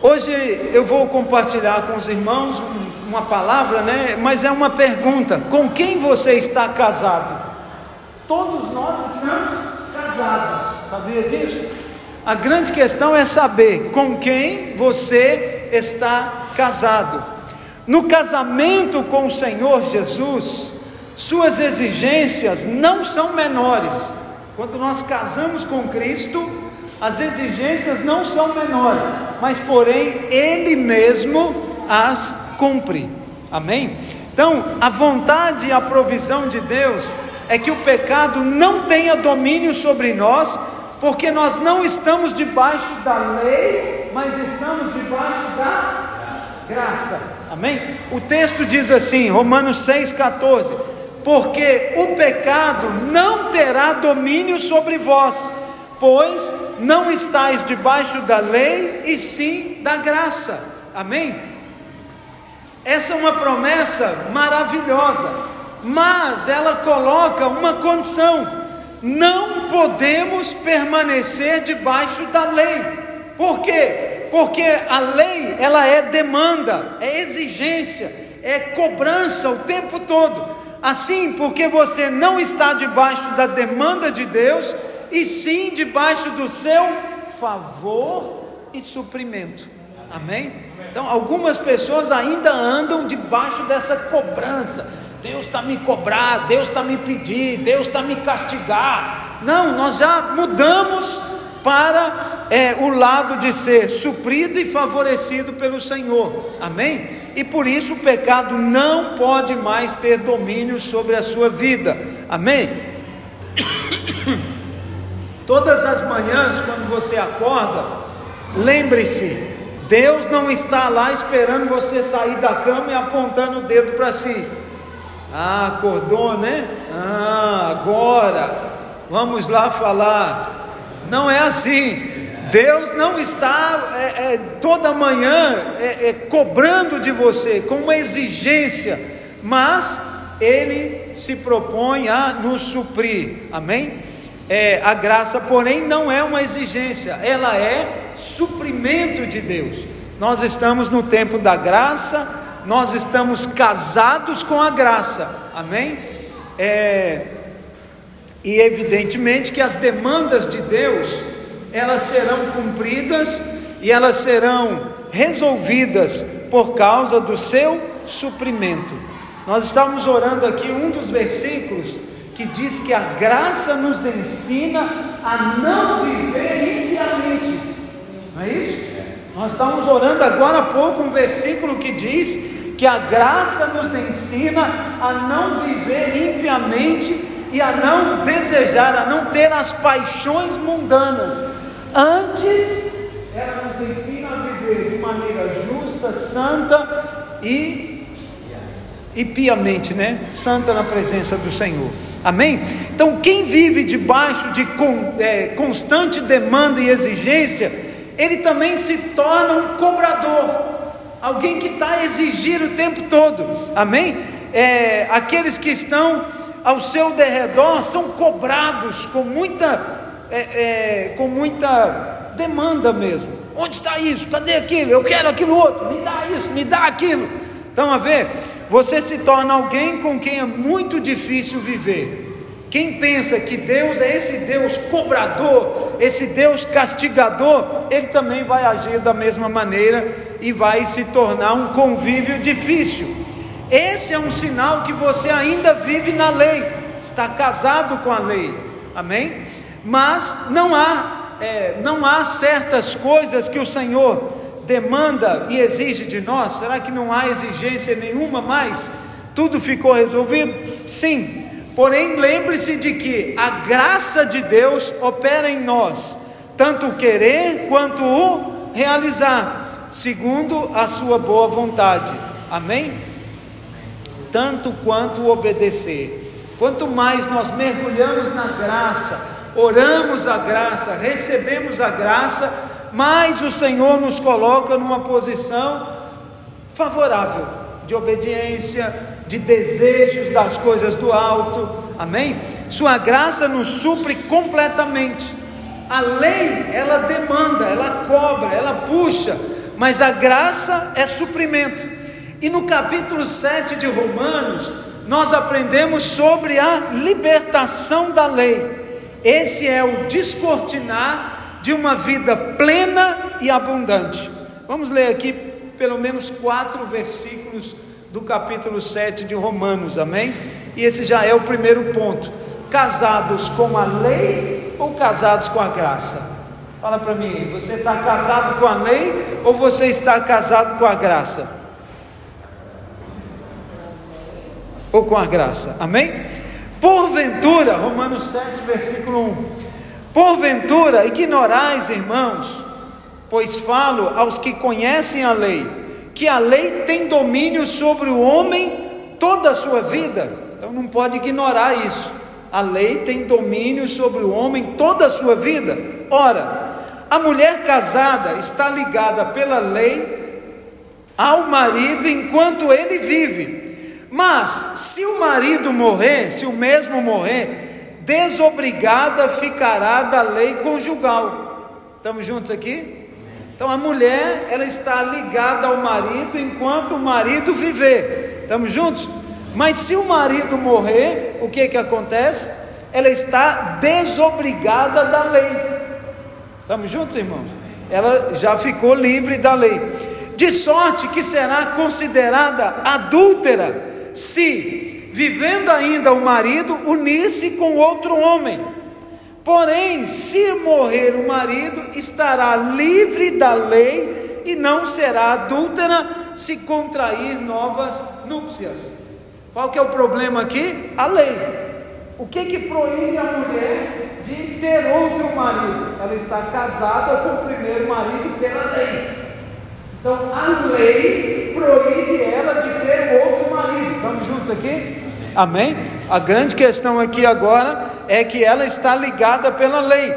Hoje eu vou compartilhar com os irmãos uma palavra, né? Mas é uma pergunta: com quem você está casado? Todos nós estamos casados, sabia disso? A grande questão é saber com quem você está casado. No casamento com o Senhor Jesus, suas exigências não são menores. Quando nós casamos com Cristo, as exigências não são menores, mas porém Ele mesmo as cumpre. Amém? Então, a vontade e a provisão de Deus é que o pecado não tenha domínio sobre nós, porque nós não estamos debaixo da lei, mas estamos debaixo da graça. Amém? O texto diz assim, Romanos 6,14 porque o pecado não terá domínio sobre vós, pois não estáis debaixo da lei, e sim da graça. Amém? Essa é uma promessa maravilhosa, mas ela coloca uma condição: não podemos permanecer debaixo da lei. Por quê? Porque a lei, ela é demanda, é exigência, é cobrança o tempo todo. Assim, porque você não está debaixo da demanda de Deus, e sim debaixo do seu favor e suprimento. Amém? Então, algumas pessoas ainda andam debaixo dessa cobrança. Deus está me cobrar, Deus está me pedir, Deus está me castigar. Não, nós já mudamos para é, o lado de ser suprido e favorecido pelo Senhor. Amém? e por isso o pecado não pode mais ter domínio sobre a sua vida. Amém? Todas as manhãs, quando você acorda, lembre-se: Deus não está lá esperando você sair da cama e apontando o dedo para si. Ah, acordou, né? Ah, agora vamos lá falar. Não é assim. Deus não está é, é, toda manhã é, é, cobrando de você com uma exigência, mas Ele se propõe a nos suprir, amém? É, a graça, porém, não é uma exigência, ela é suprimento de Deus. Nós estamos no tempo da graça, nós estamos casados com a graça, amém? É, e evidentemente que as demandas de Deus elas serão cumpridas e elas serão resolvidas por causa do seu suprimento. Nós estamos orando aqui um dos versículos que diz que a graça nos ensina a não viver impiamente. Não é isso? Nós estamos orando agora há pouco um versículo que diz que a graça nos ensina a não viver impiamente e a não desejar, a não ter as paixões mundanas. Antes, ela nos ensina a viver de maneira justa, santa e, e piamente, né? Santa na presença do Senhor. Amém? Então, quem vive debaixo de é, constante demanda e exigência, ele também se torna um cobrador, alguém que está a exigir o tempo todo. Amém? É, aqueles que estão ao seu derredor são cobrados com muita, é, é, com muita demanda mesmo. Onde está isso? Cadê aquilo? Eu quero aquilo outro. Me dá isso, me dá aquilo. Estão a ver? Você se torna alguém com quem é muito difícil viver. Quem pensa que Deus é esse Deus cobrador, esse Deus castigador, ele também vai agir da mesma maneira e vai se tornar um convívio difícil. Esse é um sinal que você ainda vive na lei, está casado com a lei, amém? Mas não há, é, não há certas coisas que o Senhor demanda e exige de nós. Será que não há exigência nenhuma mais? Tudo ficou resolvido? Sim. Porém, lembre-se de que a graça de Deus opera em nós, tanto o querer quanto o realizar, segundo a sua boa vontade. Amém? tanto quanto obedecer. Quanto mais nós mergulhamos na graça, oramos a graça, recebemos a graça, mais o Senhor nos coloca numa posição favorável de obediência, de desejos das coisas do alto. Amém? Sua graça nos supre completamente. A lei, ela demanda, ela cobra, ela puxa, mas a graça é suprimento. E no capítulo 7 de Romanos, nós aprendemos sobre a libertação da lei. Esse é o descortinar de uma vida plena e abundante. Vamos ler aqui pelo menos quatro versículos do capítulo 7 de Romanos, amém? E esse já é o primeiro ponto: casados com a lei ou casados com a graça? Fala para mim, você está casado com a lei ou você está casado com a graça? Ou com a graça, amém? Porventura, Romanos 7, versículo 1: Porventura ignorais, irmãos, pois falo aos que conhecem a lei, que a lei tem domínio sobre o homem toda a sua vida, então não pode ignorar isso. A lei tem domínio sobre o homem toda a sua vida. Ora, a mulher casada está ligada pela lei ao marido enquanto ele vive. Mas se o marido morrer, se o mesmo morrer, desobrigada ficará da lei conjugal. Estamos juntos aqui? Então a mulher, ela está ligada ao marido enquanto o marido viver. Estamos juntos? Mas se o marido morrer, o que que acontece? Ela está desobrigada da lei. Estamos juntos, irmãos? Ela já ficou livre da lei. De sorte que será considerada adúltera se, vivendo ainda o marido, unir-se com outro homem. Porém, se morrer o marido, estará livre da lei e não será adúltera se contrair novas núpcias. Qual que é o problema aqui? A lei. O que que proíbe a mulher de ter outro marido? Ela está casada com o primeiro marido pela lei. Então a lei proíbe ela de ter outro Estamos juntos aqui? Amém? A grande questão aqui agora é que ela está ligada pela lei.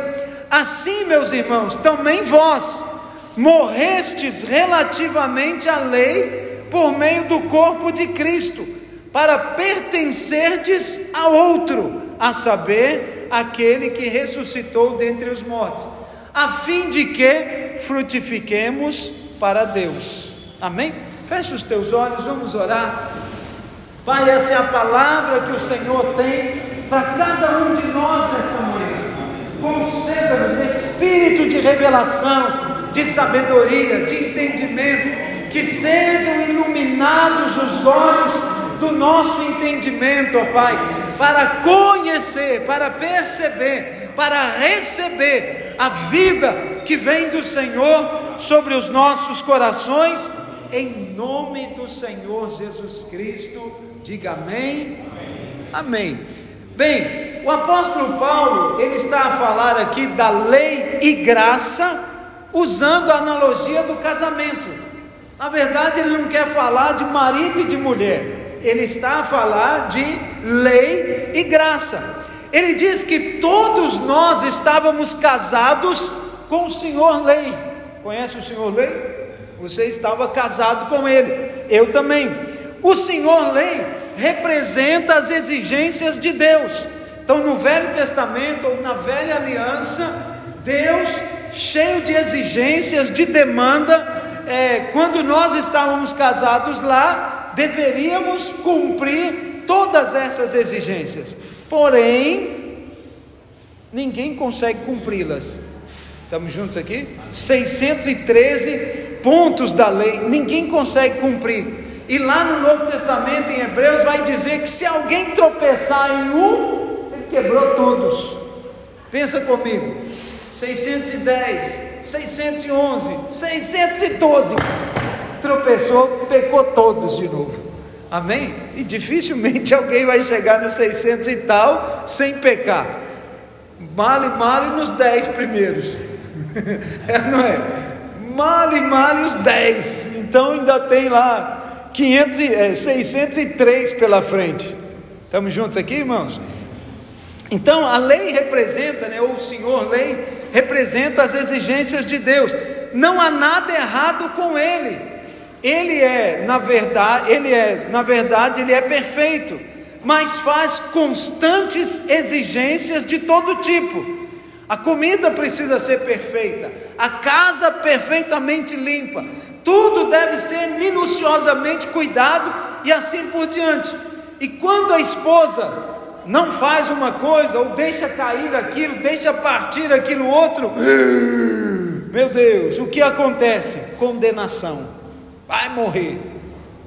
Assim, meus irmãos, também vós morrestes relativamente à lei por meio do corpo de Cristo, para pertencerdes a outro, a saber, aquele que ressuscitou dentre os mortos, a fim de que frutifiquemos para Deus. Amém? Feche os teus olhos, vamos orar. Pai, essa é a palavra que o Senhor tem para cada um de nós nessa manhã. Conceda-nos espírito de revelação, de sabedoria, de entendimento, que sejam iluminados os olhos do nosso entendimento, ó Pai, para conhecer, para perceber, para receber a vida que vem do Senhor sobre os nossos corações, em nome do Senhor Jesus Cristo, diga amém. Amém. amém. Bem, o apóstolo Paulo, ele está a falar aqui da lei e graça, usando a analogia do casamento. Na verdade, ele não quer falar de marido e de mulher, ele está a falar de lei e graça. Ele diz que todos nós estávamos casados com o Senhor Lei. Conhece o Senhor Lei? Você estava casado com ele, eu também. O Senhor Lei representa as exigências de Deus. Então, no Velho Testamento ou na Velha Aliança, Deus, cheio de exigências, de demanda, é, quando nós estávamos casados lá, deveríamos cumprir todas essas exigências. Porém, ninguém consegue cumpri-las. Estamos juntos aqui? 613 pontos da lei, ninguém consegue cumprir. E lá no Novo Testamento, em Hebreus, vai dizer que se alguém tropeçar em um, ele quebrou todos. Pensa comigo: 610, 611, 612, tropeçou, pecou todos de novo. Amém? E dificilmente alguém vai chegar nos 600 e tal sem pecar. Male, male nos 10 primeiros. é, não é? Male, male os 10. Então ainda tem lá 500, é, 603 pela frente. Estamos juntos aqui, irmãos? Então a lei representa, né, ou o Senhor lei, representa as exigências de Deus. Não há nada errado com ele. Ele é, na verdade, ele é, na verdade, ele é perfeito, mas faz constantes exigências de todo tipo. a comida precisa ser perfeita, a casa perfeitamente limpa, tudo deve ser minuciosamente cuidado e assim por diante. E quando a esposa não faz uma coisa, ou deixa cair aquilo, deixa partir aquilo outro, meu Deus, o que acontece? Condenação, vai morrer,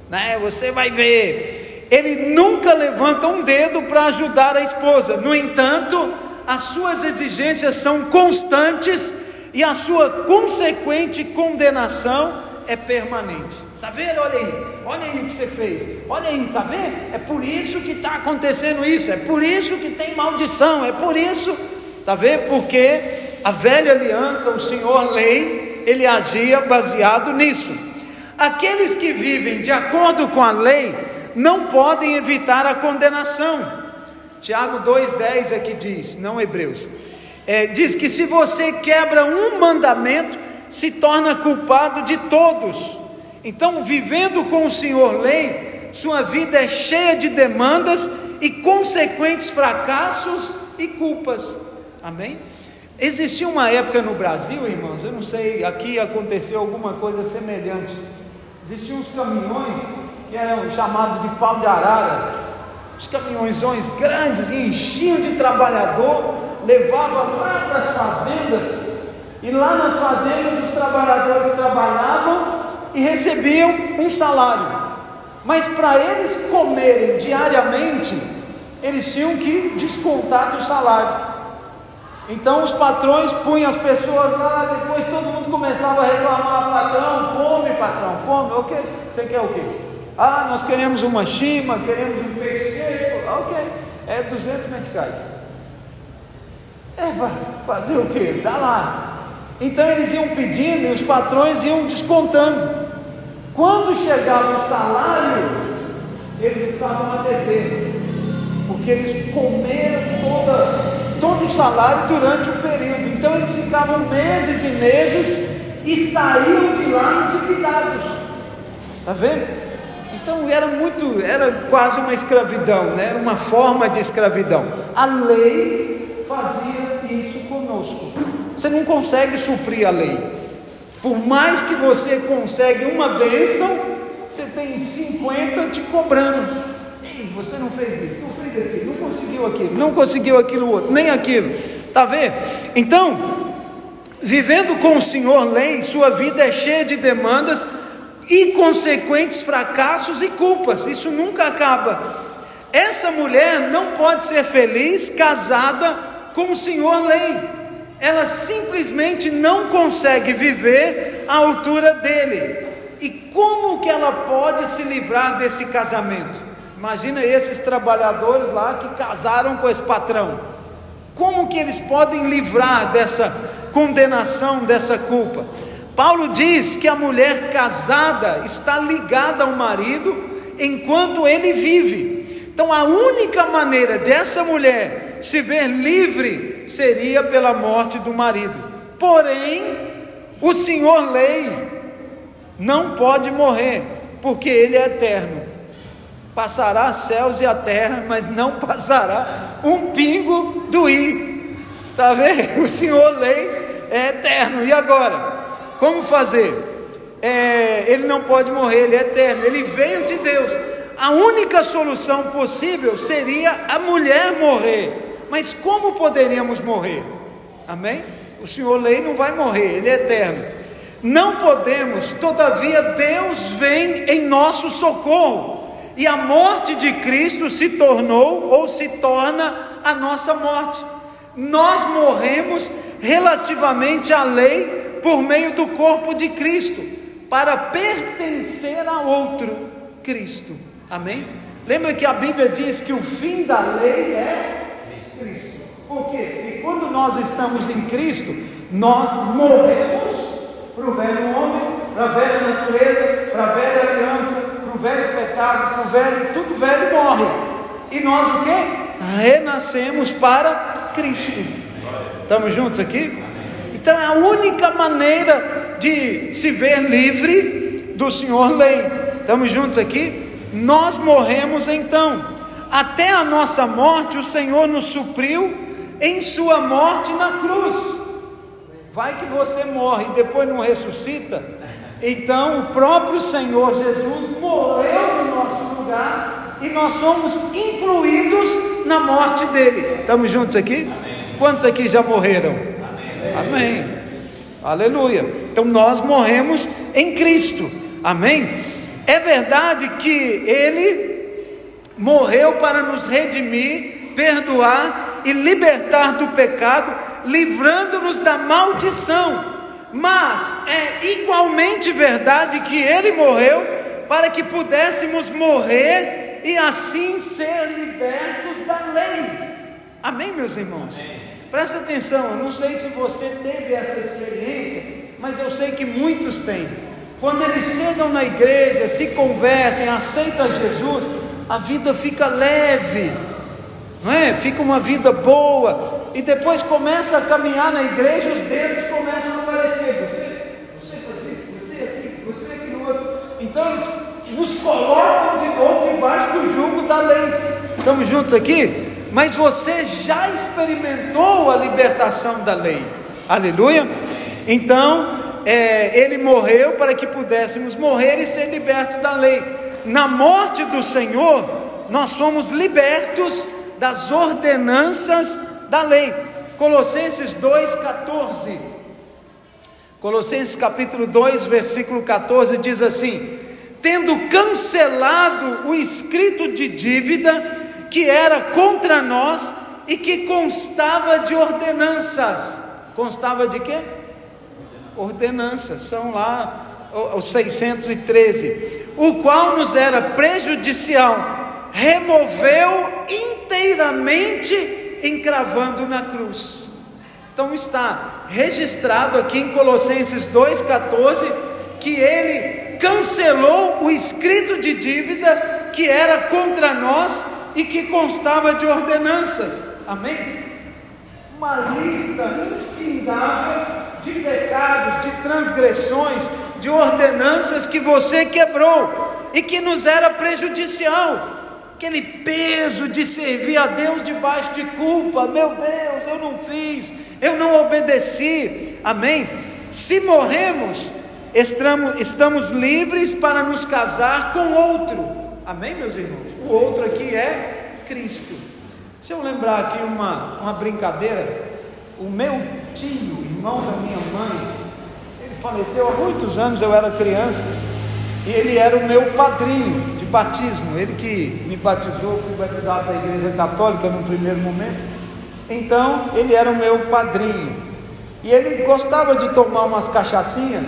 né? Você vai ver. Ele nunca levanta um dedo para ajudar a esposa, no entanto, as suas exigências são constantes e a sua consequente condenação é permanente. Tá vendo? Olha aí, olha aí o que você fez. Olha aí, tá vendo? É por isso que está acontecendo isso. É por isso que tem maldição. É por isso, tá vendo? Porque a velha aliança, o Senhor lei, ele agia baseado nisso. Aqueles que vivem de acordo com a lei não podem evitar a condenação. Tiago 2,10 aqui diz, não Hebreus, é, diz que se você quebra um mandamento, se torna culpado de todos. Então, vivendo com o Senhor lei, sua vida é cheia de demandas e consequentes fracassos e culpas. Amém? Existia uma época no Brasil, irmãos, eu não sei, aqui aconteceu alguma coisa semelhante. Existiam uns caminhões que eram chamados de pau de arara, os caminhões grandes, enchiam de trabalhador, levavam lá para as fazendas, e lá nas fazendas os trabalhadores trabalhavam e recebiam um salário. Mas para eles comerem diariamente, eles tinham que descontar do salário. Então os patrões punham as pessoas lá, depois todo mundo começava a reclamar, patrão, fome, patrão, fome, o que? Você quer o quê? Ah, nós queremos uma chima, queremos um peixe seco. Ah, ok, é 200 meticais. É, fazer o quê? Dá lá. Então eles iam pedindo e os patrões iam descontando. Quando chegava o salário, eles estavam a dever, porque eles comeram toda, todo o salário durante o período. Então eles ficavam meses e meses e saíam de lá endividados. Está vendo? Então era muito, era quase uma escravidão, né? era uma forma de escravidão. A lei fazia. Você não consegue suprir a lei. Por mais que você consegue uma bênção, você tem 50 te cobrando. Você não fez isso, não fez aquilo, não conseguiu aquilo, não conseguiu aquilo outro, nem aquilo. Tá vendo? Então, vivendo com o Senhor lei, sua vida é cheia de demandas e consequentes fracassos e culpas. Isso nunca acaba. Essa mulher não pode ser feliz casada com o Senhor lei. Ela simplesmente não consegue viver à altura dele. E como que ela pode se livrar desse casamento? Imagina esses trabalhadores lá que casaram com esse patrão. Como que eles podem livrar dessa condenação, dessa culpa? Paulo diz que a mulher casada está ligada ao marido enquanto ele vive. Então, a única maneira dessa mulher se ver livre seria pela morte do marido. Porém, o Senhor lei não pode morrer, porque ele é eterno. Passará céus e a terra, mas não passará um pingo do i. Tá vendo? O Senhor lei é eterno. E agora? Como fazer? É, ele não pode morrer, ele é eterno, ele veio de Deus. A única solução possível seria a mulher morrer. Mas como poderíamos morrer? Amém? O Senhor lei não vai morrer, ele é eterno. Não podemos, todavia Deus vem em nosso socorro. E a morte de Cristo se tornou ou se torna a nossa morte. Nós morremos relativamente à lei por meio do corpo de Cristo, para pertencer a outro Cristo. Amém? Lembra que a Bíblia diz que o fim da lei é. Por quê? Porque quando nós estamos em Cristo, nós morremos para o velho homem, para a velha natureza, para a velha aliança, para o velho pecado, para o velho, tudo velho morre. E nós o que? Renascemos para Cristo. Estamos juntos aqui? Então é a única maneira de se ver livre do Senhor lei. Estamos juntos aqui? Nós morremos então. Até a nossa morte, o Senhor nos supriu em sua morte na cruz. Vai que você morre e depois não ressuscita. Então o próprio Senhor Jesus morreu no nosso lugar e nós somos incluídos na morte dele. Estamos juntos aqui? Amém. Quantos aqui já morreram? Amém. Amém. Aleluia. Então nós morremos em Cristo. Amém. É verdade que ele morreu para nos redimir, perdoar e libertar do pecado, livrando-nos da maldição. Mas é igualmente verdade que ele morreu para que pudéssemos morrer e assim ser libertos da lei. Amém, meus irmãos? Amém. Presta atenção, eu não sei se você teve essa experiência, mas eu sei que muitos têm. Quando eles chegam na igreja, se convertem, aceitam Jesus, a vida fica leve, não é? Fica uma vida boa, e depois começa a caminhar na igreja, os dedos começam a aparecer. Você, você, você aqui, você aqui no outro. Então eles nos colocam de novo embaixo do jugo da lei. Estamos juntos aqui? Mas você já experimentou a libertação da lei. Aleluia? Então, é, ele morreu para que pudéssemos morrer e ser libertos da lei na morte do Senhor, nós somos libertos das ordenanças da lei. Colossenses 2,14. Colossenses capítulo 2, versículo 14 diz assim: Tendo cancelado o escrito de dívida que era contra nós e que constava de ordenanças. Constava de quê? Ordenanças, são lá os 613 o qual nos era prejudicial, removeu inteiramente, encravando na cruz. Então está registrado aqui em Colossenses 2,14 que ele cancelou o escrito de dívida que era contra nós e que constava de ordenanças. Amém? Uma lista infindável de pecados, de transgressões, de ordenanças que você quebrou e que nos era prejudicial. Aquele peso de servir a Deus debaixo de culpa, meu Deus, eu não fiz, eu não obedeci, amém? Se morremos, estamos, estamos livres para nos casar com outro, amém, meus irmãos? O outro aqui é Cristo. Deixa eu lembrar aqui uma, uma brincadeira. O meu tio, irmão da minha mãe, faleceu há muitos anos, eu era criança, e ele era o meu padrinho de batismo, ele que me batizou, fui batizado da igreja católica no primeiro momento, então ele era o meu padrinho, e ele gostava de tomar umas cachaçinhas,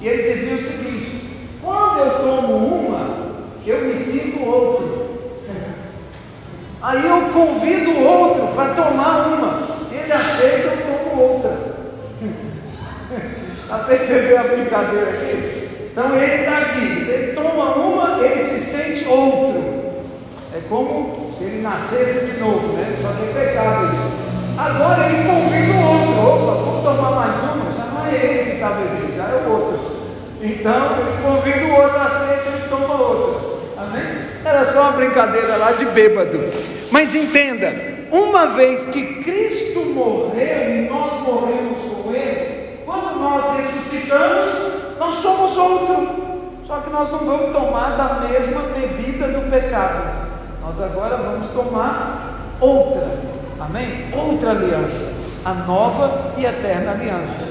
e ele dizia o seguinte: quando eu tomo uma, eu me sinto outro. Aí eu convido o outro para tomar uma, ele aceita, eu tomo outra. A perceber a brincadeira aqui? Então ele está aqui, ele toma uma, outro. É como se ele nascesse de novo, né? Só que é pecado isso. Agora ele convida o outro, opa, vamos tomar mais uma? Já não é ele que está bebendo, já é o outro. Então ele convida o outro, aceita, ele toma outra. Amém? Era só uma brincadeira lá de bêbado. Mas entenda, uma vez que Cristo morreu e nós morremos com Ele, quando nós ressuscitamos, nós somos outro. Só que nós não vamos tomar da mesma bebida do pecado. Nós agora vamos tomar outra. Amém? Outra aliança. A nova e eterna aliança.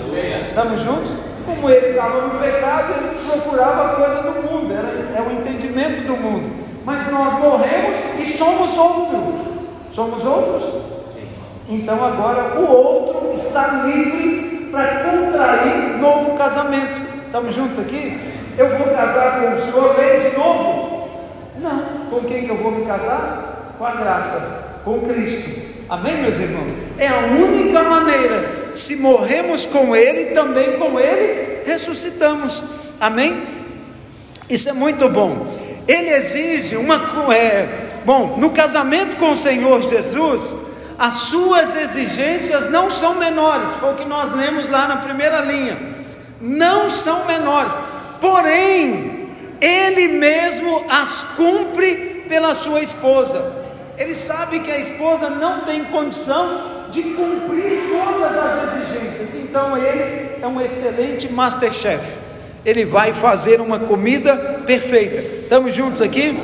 Estamos juntos? Como ele estava no pecado, ele procurava a coisa do mundo, era, é o entendimento do mundo. Mas nós morremos e somos outro. Somos outros? Então agora o outro está livre para contrair novo casamento. Estamos juntos aqui? Eu vou casar com o senhor lei de novo? Não. Com quem que eu vou me casar? Com a graça, com Cristo. Amém, meus irmãos? É a única maneira. Se morremos com Ele, também com Ele ressuscitamos. Amém? Isso é muito bom. Ele exige uma. É, bom, no casamento com o Senhor Jesus, as suas exigências não são menores, foi o que nós lemos lá na primeira linha. Não são menores, porém, ele mesmo as cumpre pela sua esposa. Ele sabe que a esposa não tem condição de cumprir todas as exigências. Então ele é um excelente masterchef. Ele vai fazer uma comida perfeita. Estamos juntos aqui?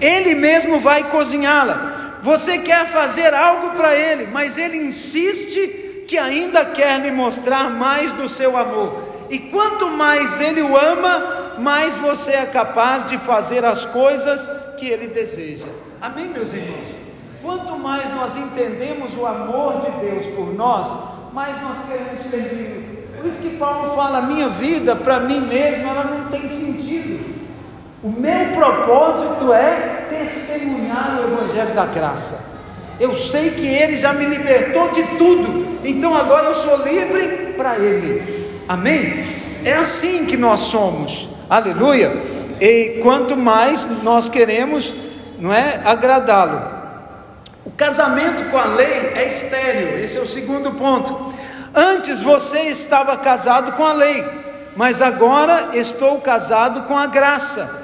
Ele mesmo vai cozinhá-la. Você quer fazer algo para ele, mas ele insiste que ainda quer lhe mostrar mais do seu amor. E quanto mais ele o ama, mais você é capaz de fazer as coisas que ele deseja. Amém, meus irmãos? Quanto mais nós entendemos o amor de Deus por nós, mais nós queremos servir. Por isso que Paulo fala: minha vida para mim mesmo ela não tem sentido. O meu propósito é testemunhar o Evangelho da Graça. Eu sei que Ele já me libertou de tudo, então agora eu sou livre para Ele. Amém? É assim que nós somos. Aleluia. E quanto mais nós queremos, não é, agradá-lo. O casamento com a lei é estéril. Esse é o segundo ponto. Antes você estava casado com a lei, mas agora estou casado com a graça.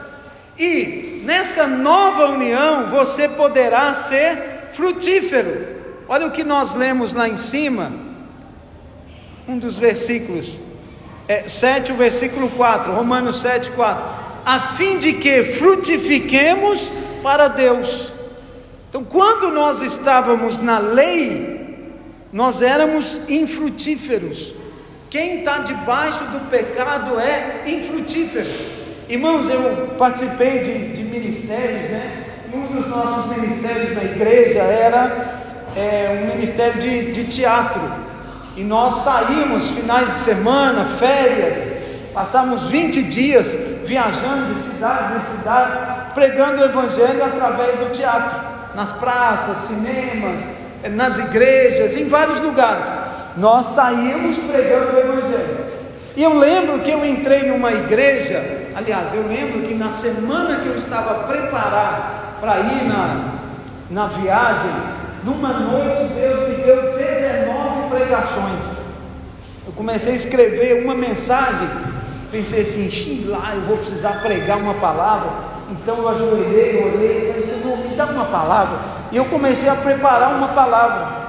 E nessa nova união você poderá ser frutífero. Olha o que nós lemos lá em cima, um dos versículos é, 7, o versículo 4, Romanos 7, 4. A fim de que frutifiquemos para Deus. Então, quando nós estávamos na lei, nós éramos infrutíferos. Quem está debaixo do pecado é infrutífero. Irmãos, eu participei de, de ministérios, né? Um dos nossos ministérios na igreja era é, um ministério de, de teatro. E nós saímos finais de semana, férias, passamos 20 dias viajando de cidades em cidades, pregando o Evangelho através do teatro, nas praças, cinemas, nas igrejas, em vários lugares. Nós saímos pregando o Evangelho. E eu lembro que eu entrei numa igreja, aliás, eu lembro que na semana que eu estava preparado para ir na, na viagem, numa noite Deus me deu 19 pregações. Eu comecei a escrever uma mensagem, pensei assim, lá eu vou precisar pregar uma palavra. Então eu ajoelhei, orei, falei, Senhor, me dá uma palavra. E eu comecei a preparar uma palavra.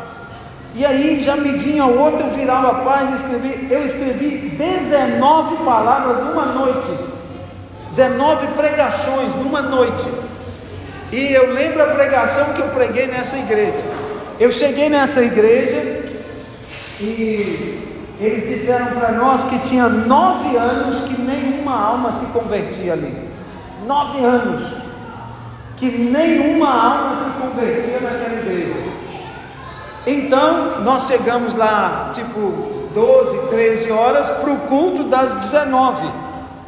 E aí já me vinha outra, eu virava a paz e escrevi, eu escrevi 19 palavras numa noite. 19 pregações numa noite. E eu lembro a pregação que eu preguei nessa igreja. Eu cheguei nessa igreja e eles disseram para nós que tinha nove anos que nenhuma alma se convertia ali. Nove anos que nenhuma alma se convertia naquela igreja. Então nós chegamos lá, tipo 12, 13 horas, para o culto das 19.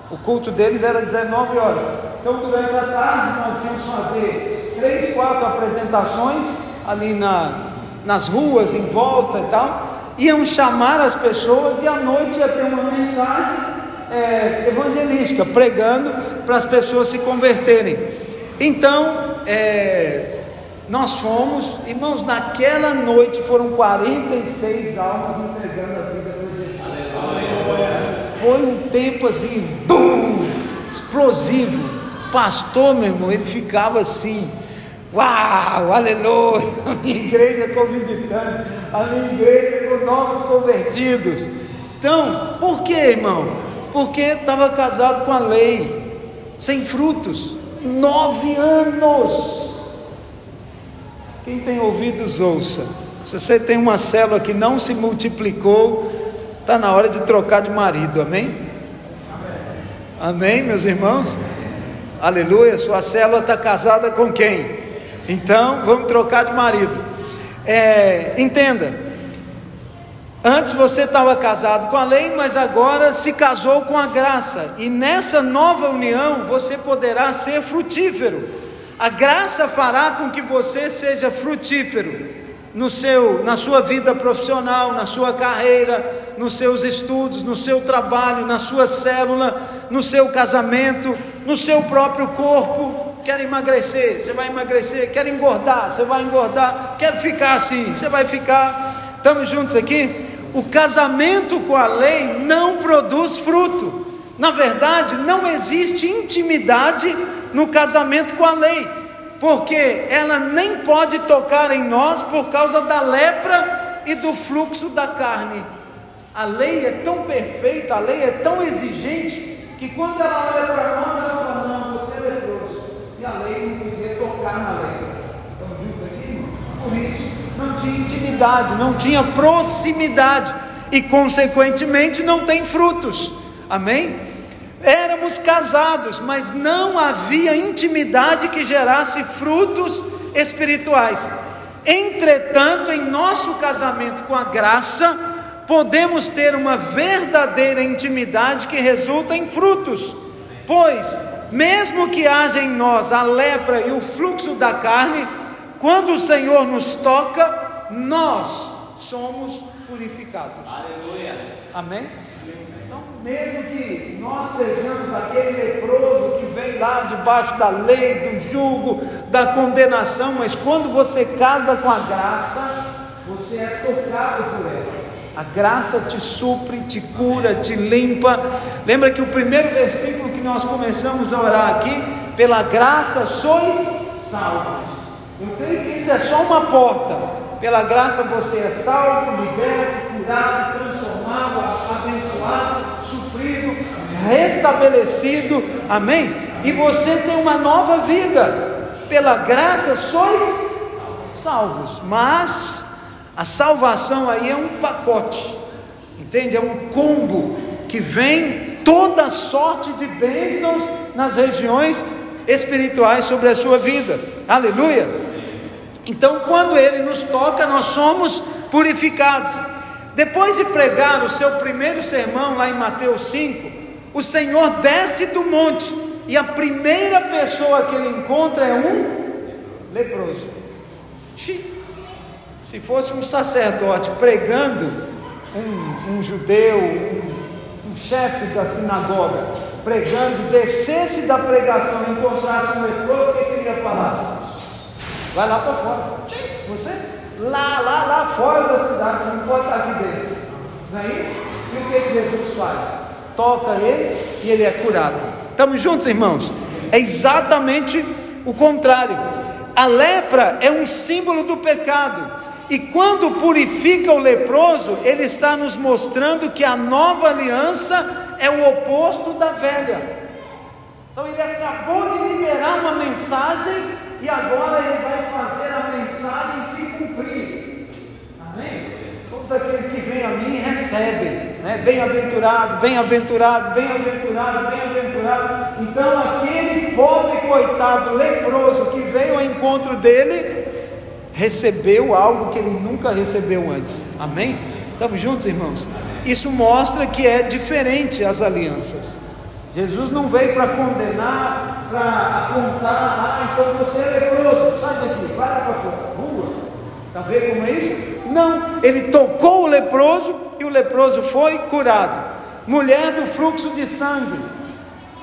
O culto deles era 19 horas. Então durante a tarde nós íamos fazer três, quatro apresentações ali na, nas ruas, em volta e tal iam chamar as pessoas e à noite ia ter uma mensagem é, evangelística, pregando para as pessoas se converterem. Então, é, nós fomos, irmãos, naquela noite foram 46 almas entregando a vida para Jesus. Foi um tempo assim, bum, explosivo. Pastor, meu irmão, ele ficava assim, Uau, aleluia! A minha igreja com visitantes, a minha igreja com novos convertidos. Então, por que, irmão? Porque estava casado com a lei, sem frutos, nove anos. Quem tem ouvidos, ouça. Se você tem uma célula que não se multiplicou, está na hora de trocar de marido, amém? Amém, meus irmãos? Aleluia, sua célula está casada com quem? Então, vamos trocar de marido. É, entenda, antes você estava casado com a lei, mas agora se casou com a graça, e nessa nova união você poderá ser frutífero. A graça fará com que você seja frutífero no seu, na sua vida profissional, na sua carreira, nos seus estudos, no seu trabalho, na sua célula, no seu casamento, no seu próprio corpo quer emagrecer, você vai emagrecer, quer engordar, você vai engordar, quer ficar assim, você vai ficar. Estamos juntos aqui? O casamento com a lei não produz fruto. Na verdade, não existe intimidade no casamento com a lei. porque ela nem pode tocar em nós por causa da lepra e do fluxo da carne. A lei é tão perfeita, a lei é tão exigente, que quando ela olha para nós, ela fala: Não, você é leproso. E a lei não na lei. Por isso, não tinha intimidade, não tinha proximidade, e consequentemente não tem frutos. Amém? Éramos casados, mas não havia intimidade que gerasse frutos espirituais. Entretanto, em nosso casamento com a graça, podemos ter uma verdadeira intimidade que resulta em frutos. Pois, mesmo que haja em nós a lepra e o fluxo da carne, quando o Senhor nos toca, nós somos purificados. Aleluia. Amém? mesmo que nós sejamos aquele leproso que vem lá debaixo da lei, do jugo, da condenação, mas quando você casa com a graça, você é tocado por ela. A graça te supre, te cura, te limpa. Lembra que o primeiro versículo que nós começamos a orar aqui, pela graça sois salvos. Eu creio que isso é só uma porta. Pela graça você é salvo, liberto, curado, transformado, abençoado restabelecido, amém? E você tem uma nova vida, pela graça sois salvos, mas a salvação aí é um pacote, entende? É um combo que vem toda sorte de bênçãos nas regiões espirituais sobre a sua vida, aleluia. Então, quando Ele nos toca, nós somos purificados. Depois de pregar o seu primeiro sermão lá em Mateus 5, o Senhor desce do monte e a primeira pessoa que ele encontra é um leproso. Se fosse um sacerdote pregando, um, um judeu, um, um chefe da sinagoga, pregando, descesse da pregação e encontrasse um leproso, o que ele ia falar? Vai lá para fora. Você? Lá, lá, lá fora da cidade, você não pode estar aqui dentro. Não é isso? E o que Jesus faz? toca ele e ele é curado. Estamos juntos, irmãos? É exatamente o contrário. A lepra é um símbolo do pecado. E quando purifica o leproso, ele está nos mostrando que a nova aliança é o oposto da velha. Então ele acabou de liberar uma mensagem e agora ele vai fazer a mensagem se cumprir. Amém? Todos aqueles que vêm a mim recebem né? Bem-aventurado, bem-aventurado, bem-aventurado, bem-aventurado. Então, aquele pobre coitado leproso que veio ao encontro dele, recebeu algo que ele nunca recebeu antes. Amém? Estamos juntos, irmãos? Isso mostra que é diferente as alianças. Jesus não veio para condenar, para apontar, ah, então você é leproso, sai daqui, para para fora, rua. Está vendo como é isso? Não, ele tocou o leproso e o leproso foi curado. Mulher do fluxo de sangue.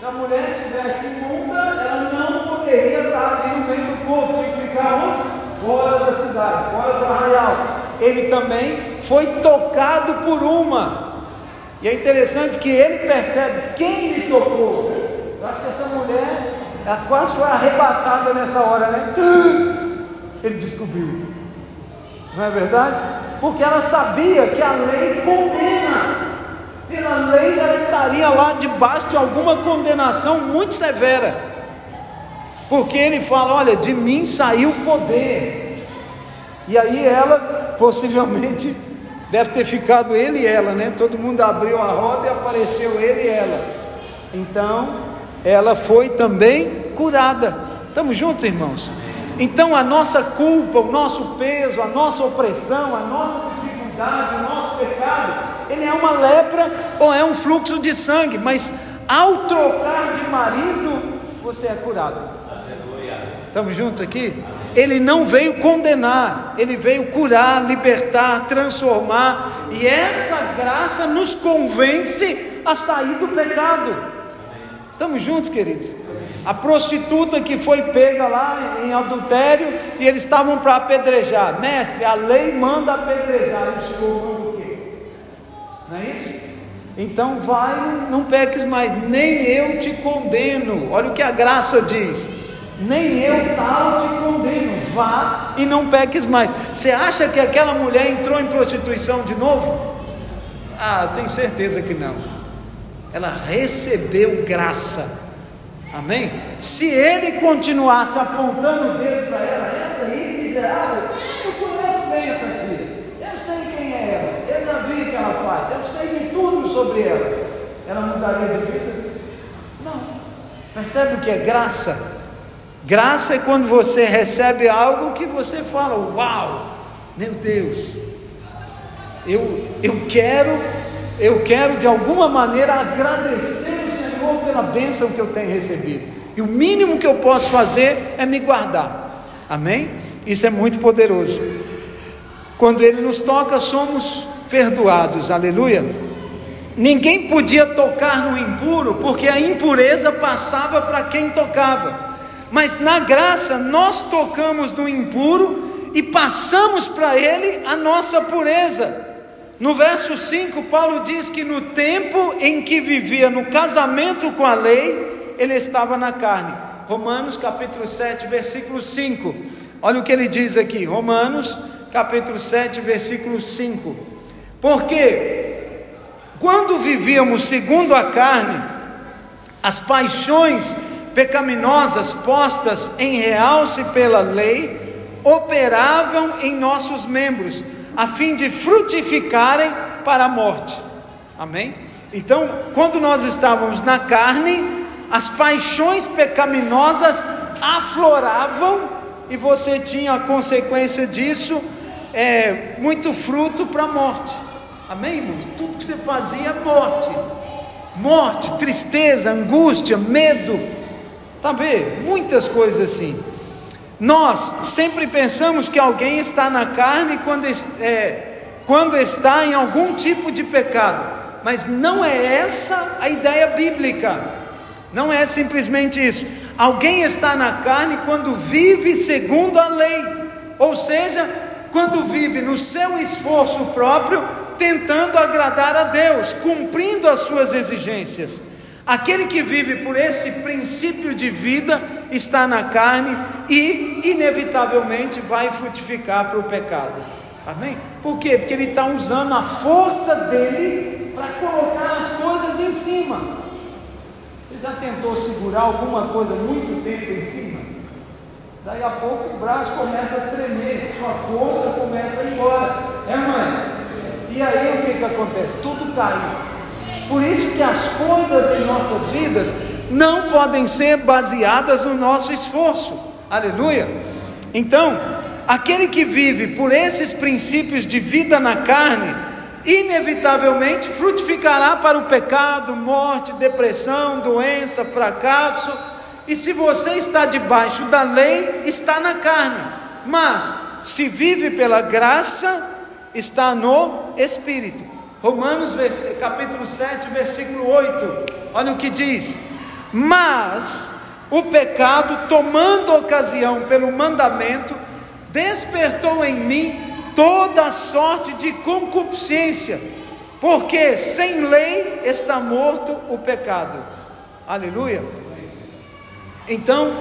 Se a mulher tivesse imunda, ela não poderia estar ali no meio do povo, tinha que ficar onde? Fora da cidade, fora do arraial. Ele também foi tocado por uma. E é interessante que ele percebe quem lhe tocou. Eu acho que essa mulher, ela quase foi arrebatada nessa hora, né? Ele descobriu. Não é verdade? Porque ela sabia que a lei condena. Pela lei ela estaria lá debaixo de alguma condenação muito severa. Porque ele fala: Olha, de mim saiu poder. E aí ela, possivelmente, deve ter ficado ele e ela, né? Todo mundo abriu a roda e apareceu ele e ela. Então, ela foi também curada. Estamos juntos, irmãos? Então a nossa culpa, o nosso peso, a nossa opressão, a nossa dificuldade, o nosso pecado, ele é uma lepra ou é um fluxo de sangue, mas ao trocar de marido, você é curado. Estamos juntos aqui? Ele não veio condenar, ele veio curar, libertar, transformar, e essa graça nos convence a sair do pecado. Estamos juntos, queridos? A prostituta que foi pega lá em adultério e eles estavam para apedrejar. Mestre, a lei manda apedrejar. E manda o quê? Não é isso? Então vai, não peques mais, nem eu te condeno. Olha o que a graça diz. Nem eu tal te condeno. Vá e não peques mais. Você acha que aquela mulher entrou em prostituição de novo? Ah, tenho certeza que não. Ela recebeu graça. Amém? Se ele continuasse apontando o dedo para ela, essa aí, miserável, eu conheço bem essa tia. Eu sei quem é ela. Eu já vi o que ela faz. Eu sei de tudo sobre ela. Ela mudaria de vida? Não. Percebe o que é graça? Graça é quando você recebe algo que você fala: Uau, meu Deus, eu, eu quero, eu quero de alguma maneira agradecer o Senhor pela bênção que eu tenho recebido. E o mínimo que eu posso fazer é me guardar. Amém? Isso é muito poderoso. Quando Ele nos toca, somos perdoados. Aleluia. Ninguém podia tocar no impuro, porque a impureza passava para quem tocava. Mas na graça nós tocamos no impuro e passamos para ele a nossa pureza. No verso 5, Paulo diz que no tempo em que vivia no casamento com a lei, ele estava na carne. Romanos capítulo 7, versículo 5. Olha o que ele diz aqui, Romanos capítulo 7, versículo 5. Porque quando vivíamos segundo a carne, as paixões pecaminosas postas em realce pela lei operavam em nossos membros, a fim de frutificarem para a morte. Amém? Então, quando nós estávamos na carne, as paixões pecaminosas afloravam e você tinha a consequência disso, é, muito fruto para a morte. Amém, irmãos? Tudo que você fazia é morte. Morte, tristeza, angústia, medo, Tá vendo? Muitas coisas assim. Nós sempre pensamos que alguém está na carne quando, é, quando está em algum tipo de pecado, mas não é essa a ideia bíblica. Não é simplesmente isso. Alguém está na carne quando vive segundo a lei, ou seja, quando vive no seu esforço próprio, tentando agradar a Deus, cumprindo as suas exigências. Aquele que vive por esse princípio de vida está na carne e, inevitavelmente, vai frutificar para o pecado. Amém? Por quê? Porque ele está usando a força dele para colocar as coisas em cima. Você já tentou segurar alguma coisa muito tempo em cima? Daí a pouco o braço começa a tremer, sua força começa a ir embora. É, mãe? E aí o que, que acontece? Tudo cai. Por isso que as coisas em nossas vidas não podem ser baseadas no nosso esforço. Aleluia. Então, aquele que vive por esses princípios de vida na carne, inevitavelmente frutificará para o pecado, morte, depressão, doença, fracasso. E se você está debaixo da lei, está na carne. Mas se vive pela graça, está no espírito. Romanos capítulo 7, versículo 8. Olha o que diz: Mas o pecado, tomando ocasião pelo mandamento, despertou em mim toda sorte de concupiscência, porque sem lei está morto o pecado. Aleluia. Então,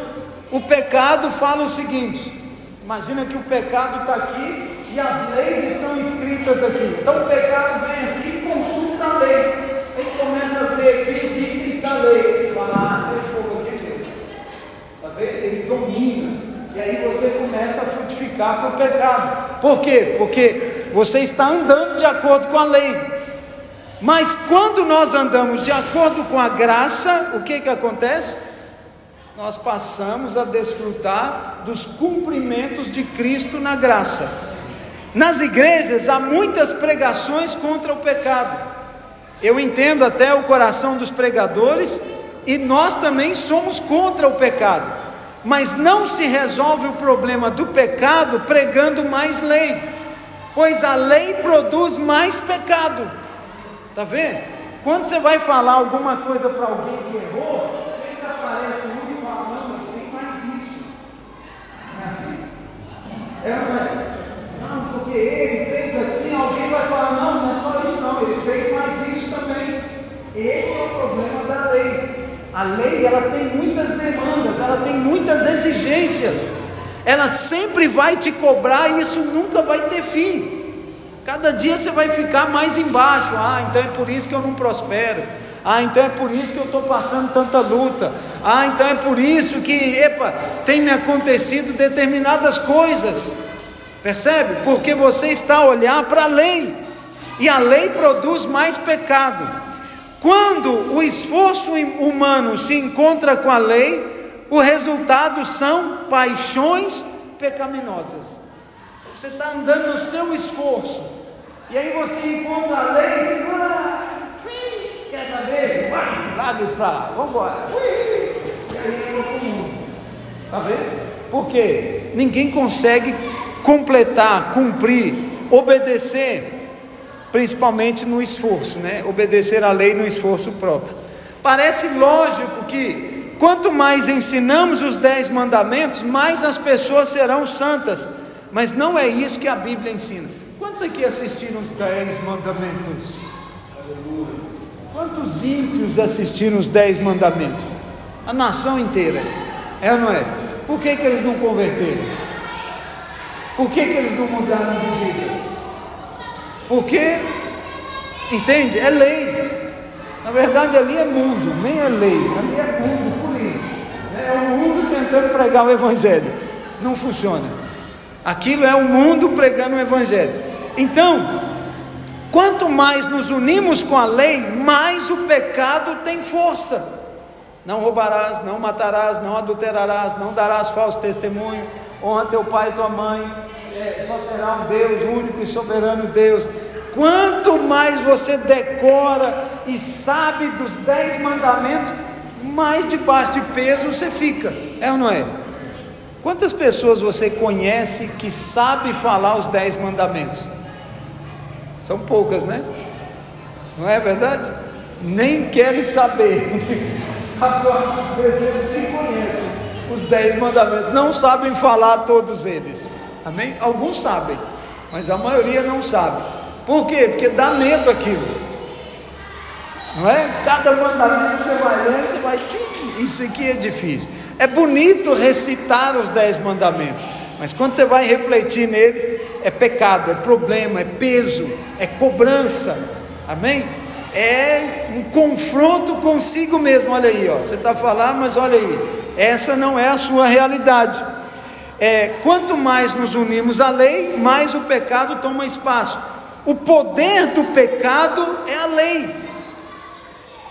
o pecado fala o seguinte: imagina que o pecado está aqui as leis estão escritas aqui. Então o pecado vem aqui e consulta a lei. Ele começa a ver aqui os itens da lei. Ele fala, ah, tem esse povo aqui mesmo. Está vendo? Ele domina. E aí você começa a frutificar para o pecado. Por quê? Porque você está andando de acordo com a lei. Mas quando nós andamos de acordo com a graça, o que que acontece? Nós passamos a desfrutar dos cumprimentos de Cristo na graça. Nas igrejas há muitas pregações contra o pecado. Eu entendo até o coração dos pregadores e nós também somos contra o pecado. Mas não se resolve o problema do pecado pregando mais lei, pois a lei produz mais pecado. Tá vendo? Quando você vai falar alguma coisa para alguém que errou, sempre aparece um e mas tem mais isso. É assim é? porque ele fez assim, alguém vai falar, não, não é só isso não, ele fez mais isso também. Esse é o problema da lei. A lei ela tem muitas demandas, ela tem muitas exigências. Ela sempre vai te cobrar e isso nunca vai ter fim. Cada dia você vai ficar mais embaixo. Ah, então é por isso que eu não prospero. Ah, então é por isso que eu estou passando tanta luta. Ah, então é por isso que, epa, tem me acontecido determinadas coisas. Percebe? Porque você está a olhar para a lei. E a lei produz mais pecado. Quando o esforço humano se encontra com a lei, o resultado são paixões pecaminosas. Você está andando no seu esforço, e aí você encontra a lei e você ah, quer saber? Vai, larga isso para lá, vamos embora. Está vendo? Por quê? Ninguém consegue completar, cumprir, obedecer principalmente no esforço, né? Obedecer à lei no esforço próprio. Parece lógico que quanto mais ensinamos os dez mandamentos, mais as pessoas serão santas. Mas não é isso que a Bíblia ensina. Quantos aqui assistiram os dez mandamentos? Quantos ímpios assistiram os dez mandamentos? A nação inteira. É ou não é? Por que, que eles não converteram? Por que, que eles não mudaram de vida? Porque, entende? É lei. Na verdade, ali é mundo, nem é lei, ali é mundo purinho. É o mundo tentando pregar o Evangelho. Não funciona. Aquilo é o mundo pregando o Evangelho. Então, quanto mais nos unimos com a lei, mais o pecado tem força. Não roubarás, não matarás, não adulterarás, não darás falso testemunho, honra teu pai e tua mãe, é, só terá um Deus, único e soberano Deus. Quanto mais você decora e sabe dos dez mandamentos, mais debaixo de peso você fica, é ou não é? Quantas pessoas você conhece que sabe falar os dez mandamentos? São poucas, né? Não é verdade? Nem querem saber. Os nem conhecem os dez mandamentos, não sabem falar todos eles. Amém? Alguns sabem, mas a maioria não sabe. Por quê? Porque dá medo aquilo. Não é? Cada mandamento você vai lendo, você vai. Isso aqui é difícil. É bonito recitar os dez mandamentos, mas quando você vai refletir neles, é pecado, é problema, é peso, é cobrança. Amém? É um confronto consigo mesmo. Olha aí, ó. Você está falando, mas olha aí, essa não é a sua realidade é, quanto mais nos unimos à lei, mais o pecado toma espaço. O poder do pecado é a lei.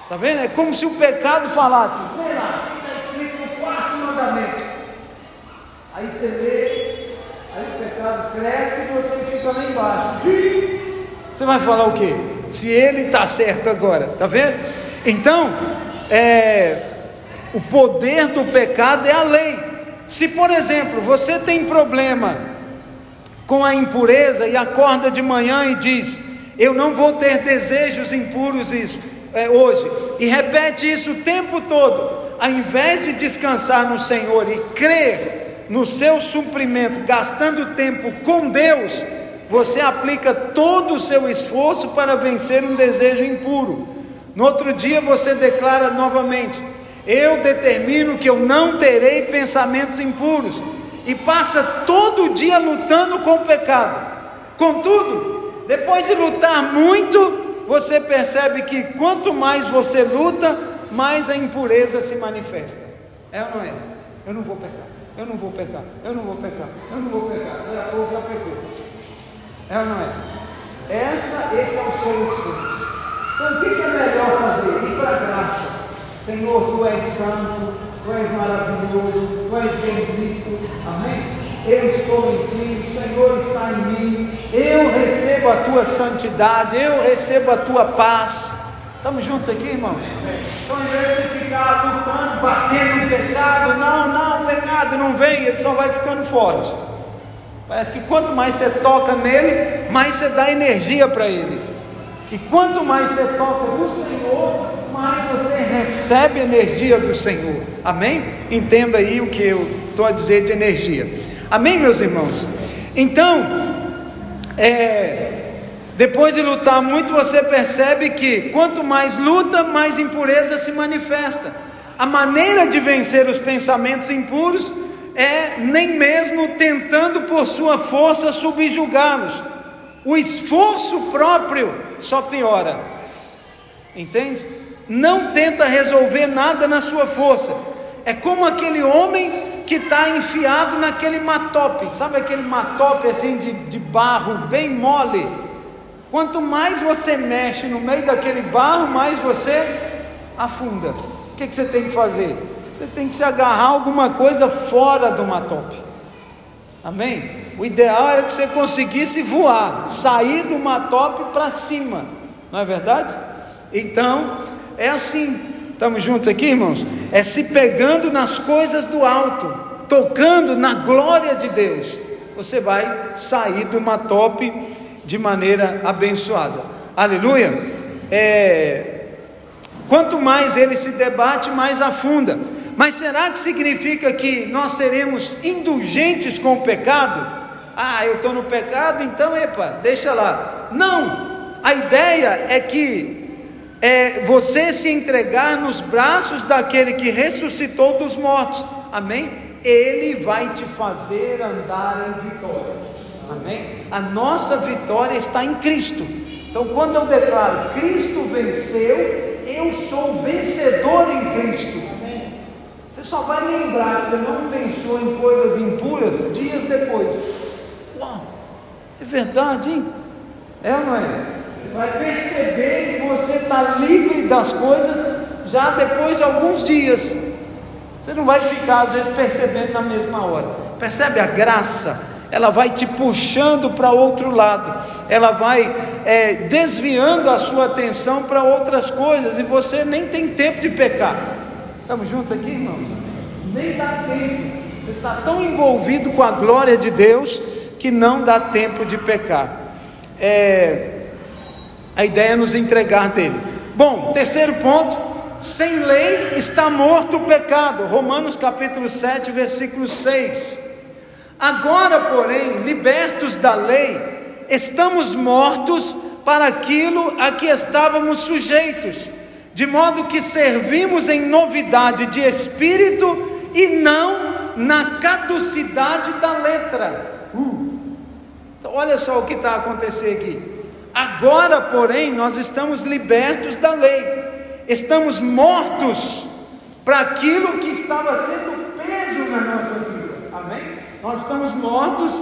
Está vendo? É como se o pecado falasse: vem lá, está escrito no quarto mandamento. Aí você lê, aí o pecado cresce e você fica lá embaixo. Você vai falar o quê? Se ele está certo agora, está vendo? Então, é, o poder do pecado é a lei. Se, por exemplo, você tem problema com a impureza e acorda de manhã e diz: Eu não vou ter desejos impuros isso, é, hoje, e repete isso o tempo todo, ao invés de descansar no Senhor e crer no seu suprimento, gastando tempo com Deus, você aplica todo o seu esforço para vencer um desejo impuro. No outro dia você declara novamente: eu determino que eu não terei pensamentos impuros, e passa todo dia lutando com o pecado. Contudo, depois de lutar muito, você percebe que quanto mais você luta, mais a impureza se manifesta. É ou não é? Eu não vou pecar, eu não vou pecar, eu não vou pecar, eu não vou pecar. Daqui já pecou. É ou não é? Essa, esse é o seu esforço. Então o que é melhor fazer? Ir para a graça Senhor, tu és santo, tu és maravilhoso, tu és bendito. Amém? Eu estou em ti, o Senhor está em mim. Eu recebo a tua santidade, eu recebo a tua paz. Estamos juntos aqui, irmãos? Então, ao invés de ficar lutando, batendo no pecado, não, não, o pecado não vem, ele só vai ficando forte. Parece que quanto mais você toca nele, mais você dá energia para ele. E quanto mais você toca no Senhor, mais você recebe energia do Senhor. Amém? Entenda aí o que eu estou a dizer de energia. Amém, meus irmãos? Então, é, depois de lutar muito, você percebe que quanto mais luta, mais impureza se manifesta. A maneira de vencer os pensamentos impuros é nem mesmo tentando por sua força subjugá-los. O esforço próprio só piora. Entende? Não tenta resolver nada na sua força. É como aquele homem que está enfiado naquele matope, sabe aquele matope assim de, de barro bem mole? Quanto mais você mexe no meio daquele barro, mais você afunda. O que, que você tem que fazer? Você tem que se agarrar a alguma coisa fora do matope. Amém? O ideal era que você conseguisse voar, sair do matope para cima, não é verdade? Então, é assim. Estamos juntos aqui, irmãos? É se pegando nas coisas do alto, tocando na glória de Deus. Você vai sair do matope de maneira abençoada. Aleluia. É, quanto mais ele se debate, mais afunda. Mas será que significa que nós seremos indulgentes com o pecado? Ah, eu estou no pecado, então, epa, deixa lá. Não, a ideia é que é você se entregar nos braços daquele que ressuscitou dos mortos. Amém? Ele vai te fazer andar em vitória. Amém? A nossa vitória está em Cristo. Então, quando eu declaro Cristo venceu, eu sou vencedor em Cristo. Você só vai lembrar que você não pensou em coisas impuras dias depois. Uau, é verdade, hein? É não é? vai perceber que você está livre das coisas já depois de alguns dias. Você não vai ficar, às vezes, percebendo na mesma hora. Percebe a graça? Ela vai te puxando para outro lado, ela vai é, desviando a sua atenção para outras coisas, e você nem tem tempo de pecar. Estamos juntos aqui, irmãos? Nem dá tempo. Você está tão envolvido com a glória de Deus que não dá tempo de pecar. É, a ideia é nos entregar dele. Bom, terceiro ponto: sem lei está morto o pecado. Romanos capítulo 7, versículo 6. Agora, porém, libertos da lei, estamos mortos para aquilo a que estávamos sujeitos, de modo que servimos em novidade de espírito e não na caducidade da letra. Uh. Então, olha só o que está acontecendo aqui. Agora, porém, nós estamos libertos da lei, estamos mortos para aquilo que estava sendo peso na nossa vida, amém? Nós estamos mortos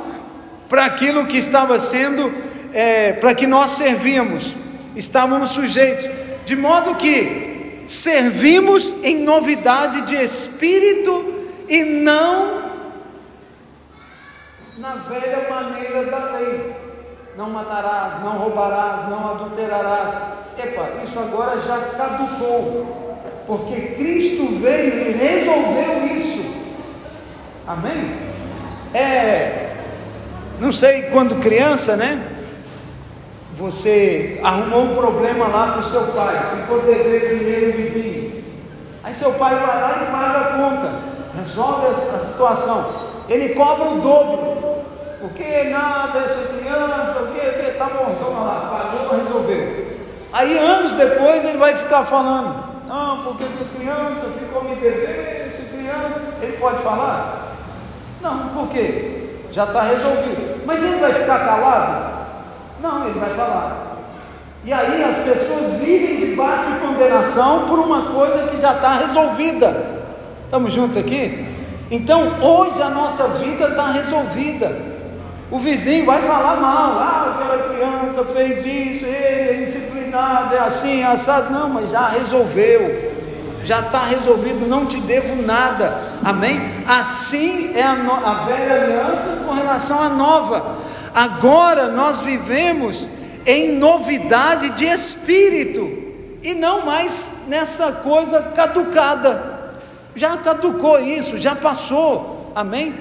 para aquilo que estava sendo, é, para que nós servíamos, estávamos sujeitos, de modo que servimos em novidade de espírito e não na velha maneira da lei não matarás, não roubarás, não adulterarás. Epa, isso agora já caducou, porque Cristo veio e resolveu isso. Amém? É, não sei quando criança, né? Você arrumou um problema lá para o seu pai, ficou devendo dinheiro vizinho. Aí seu pai vai lá e paga a conta, resolve a situação. Ele cobra o dobro. O que nada, essa criança, o que, tá bom, toma lá, pagou, resolveu. Aí anos depois ele vai ficar falando, não, porque essa criança ficou me devendo, essa criança, ele pode falar? Não, por quê? Já está resolvido. Mas ele vai ficar calado? Não, ele vai falar. E aí as pessoas vivem debaixo de condenação por uma coisa que já está resolvida. Estamos juntos aqui? Então hoje a nossa vida está resolvida. O vizinho vai falar mal, ah, aquela criança fez isso, ele é indisciplinado, é assim, é assado. Não, mas já resolveu, já está resolvido, não te devo nada, amém? Assim é a, no, a velha aliança com relação à nova. Agora nós vivemos em novidade de espírito e não mais nessa coisa caducada. Já caducou isso, já passou, amém?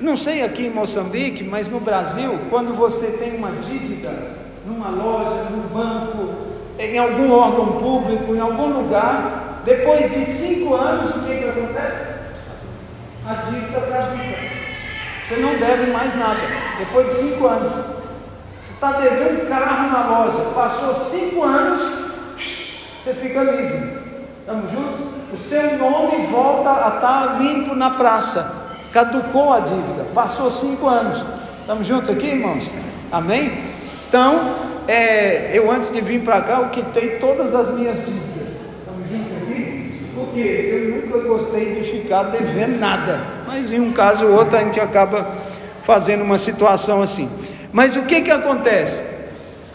Não sei aqui em Moçambique, mas no Brasil, quando você tem uma dívida numa loja, num banco, em algum órgão público, em algum lugar, depois de cinco anos, o que, que acontece? A dívida caduca. Você não deve mais nada. Depois de cinco anos, você está devendo um carro na loja, passou cinco anos, você fica livre. Estamos juntos? o seu nome volta a estar limpo na praça. Caducou a dívida, passou cinco anos. Estamos juntos aqui, irmãos? Amém? Então, é, eu antes de vir para cá, eu quitei todas as minhas dívidas. Estamos juntos aqui? Porque eu nunca gostei de ficar devendo nada. Mas em um caso ou outro a gente acaba fazendo uma situação assim. Mas o que que acontece?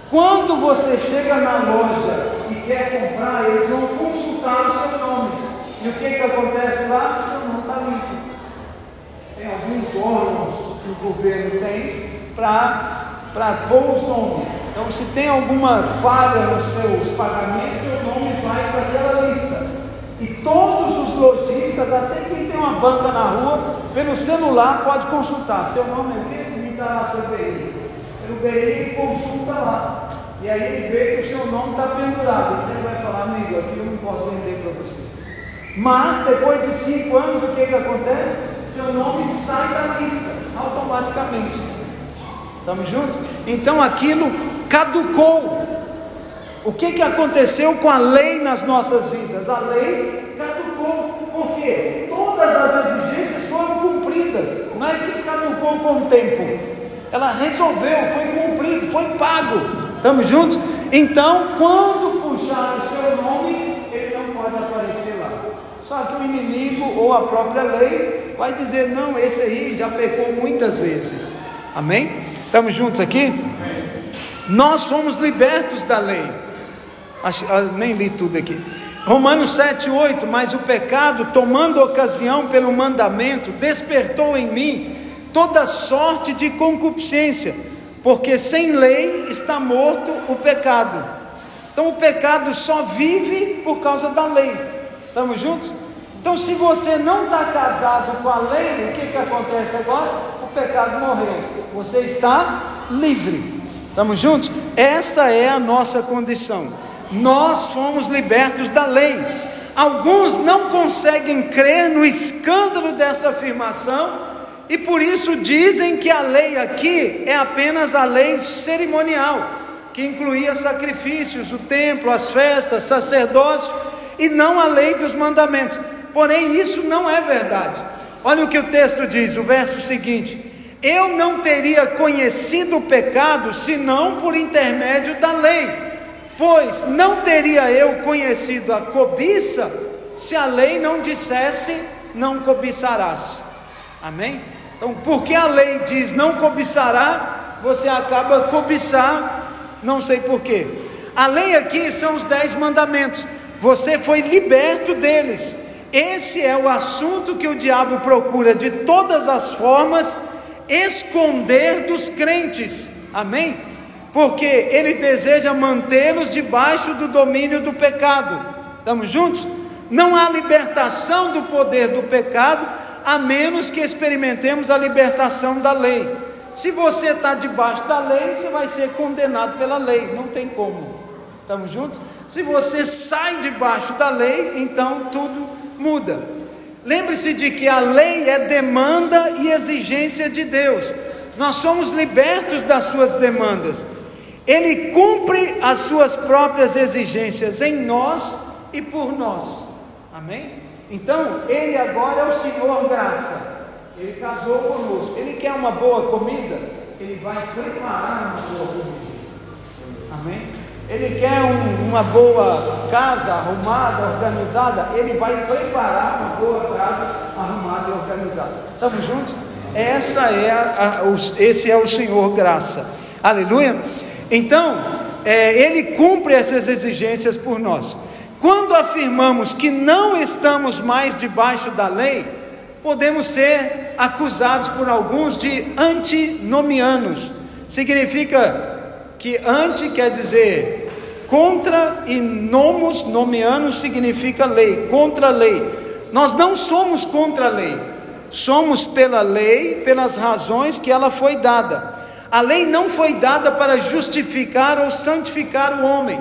Quando você chega na loja e quer comprar, eles vão consultar o seu nome. E o que que acontece lá? O seu nome está limpo. Tem alguns órgãos que o governo tem para para pôr os nomes. Então, se tem alguma falha nos seus pagamentos, seu nome vai para aquela lista. E todos até quem tem uma banca na rua, pelo celular pode consultar. Seu nome é o quê? Me dá seu BI. Pelo BI ele consulta lá. E aí ele vê que o seu nome está pendurado. Ele vai falar, amigo, aqui eu não posso vender para você. Mas depois de cinco anos, o que, que acontece? Seu nome sai da lista automaticamente. Estamos juntos? Então aquilo caducou. O que, que aconteceu com a lei nas nossas vidas? A lei caducou. Por quê? Todas as exigências foram cumpridas. Não é com o tempo. Ela resolveu, foi cumprido, foi pago. Estamos juntos? Então, quando puxar o seu nome, ele não pode aparecer lá. Só que o inimigo ou a própria lei vai dizer: não, esse aí já pecou muitas vezes. Amém? Estamos juntos aqui? Nós fomos libertos da lei. Acho, ah, nem li tudo aqui. Romanos 7, 8. Mas o pecado, tomando ocasião pelo mandamento, despertou em mim toda sorte de concupiscência, porque sem lei está morto o pecado. Então o pecado só vive por causa da lei. Estamos juntos? Então, se você não está casado com a lei, o que, que acontece agora? O pecado morreu você está livre. Estamos juntos? Essa é a nossa condição. Nós fomos libertos da lei. Alguns não conseguem crer no escândalo dessa afirmação e por isso dizem que a lei aqui é apenas a lei cerimonial, que incluía sacrifícios, o templo, as festas, sacerdócio e não a lei dos mandamentos. Porém, isso não é verdade. Olha o que o texto diz, o verso seguinte: eu não teria conhecido o pecado senão por intermédio da lei, pois não teria eu conhecido a cobiça se a lei não dissesse não cobiçarás. Amém? Então, porque a lei diz não cobiçará, você acaba cobiçar, não sei porquê. A lei aqui são os dez mandamentos. Você foi liberto deles. Esse é o assunto que o diabo procura de todas as formas esconder dos crentes, amém? Porque ele deseja mantê-los debaixo do domínio do pecado, estamos juntos? Não há libertação do poder do pecado, a menos que experimentemos a libertação da lei. Se você está debaixo da lei, você vai ser condenado pela lei, não tem como. Estamos juntos? Se você sai debaixo da lei, então tudo muda. Lembre-se de que a lei é demanda e exigência de Deus. Nós somos libertos das suas demandas. Ele cumpre as suas próprias exigências em nós e por nós. Amém? Então, ele agora é o Senhor graça. Ele casou conosco. Ele quer uma boa comida, ele vai preparar uma boa comida. Amém? Ele quer um, uma boa casa arrumada, organizada, ele vai preparar uma boa casa arrumada e organizada. Estamos juntos? Essa é a, a, os, esse é o Senhor graça. Aleluia. Então, é, ele cumpre essas exigências por nós. Quando afirmamos que não estamos mais debaixo da lei, podemos ser acusados por alguns de antinomianos. Significa que ante quer dizer contra e nomos, nomeanos significa lei, contra a lei. Nós não somos contra a lei, somos pela lei, pelas razões que ela foi dada. A lei não foi dada para justificar ou santificar o homem,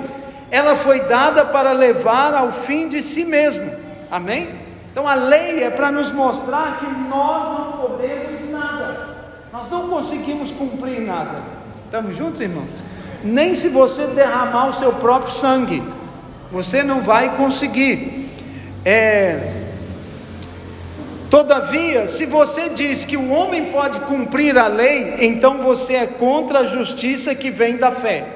ela foi dada para levar ao fim de si mesmo. Amém? Então a lei é para nos mostrar que nós não podemos nada, nós não conseguimos cumprir nada. Estamos juntos, irmãos? nem se você derramar o seu próprio sangue, você não vai conseguir. É, Todavia, se você diz que o homem pode cumprir a lei, então você é contra a justiça que vem da fé.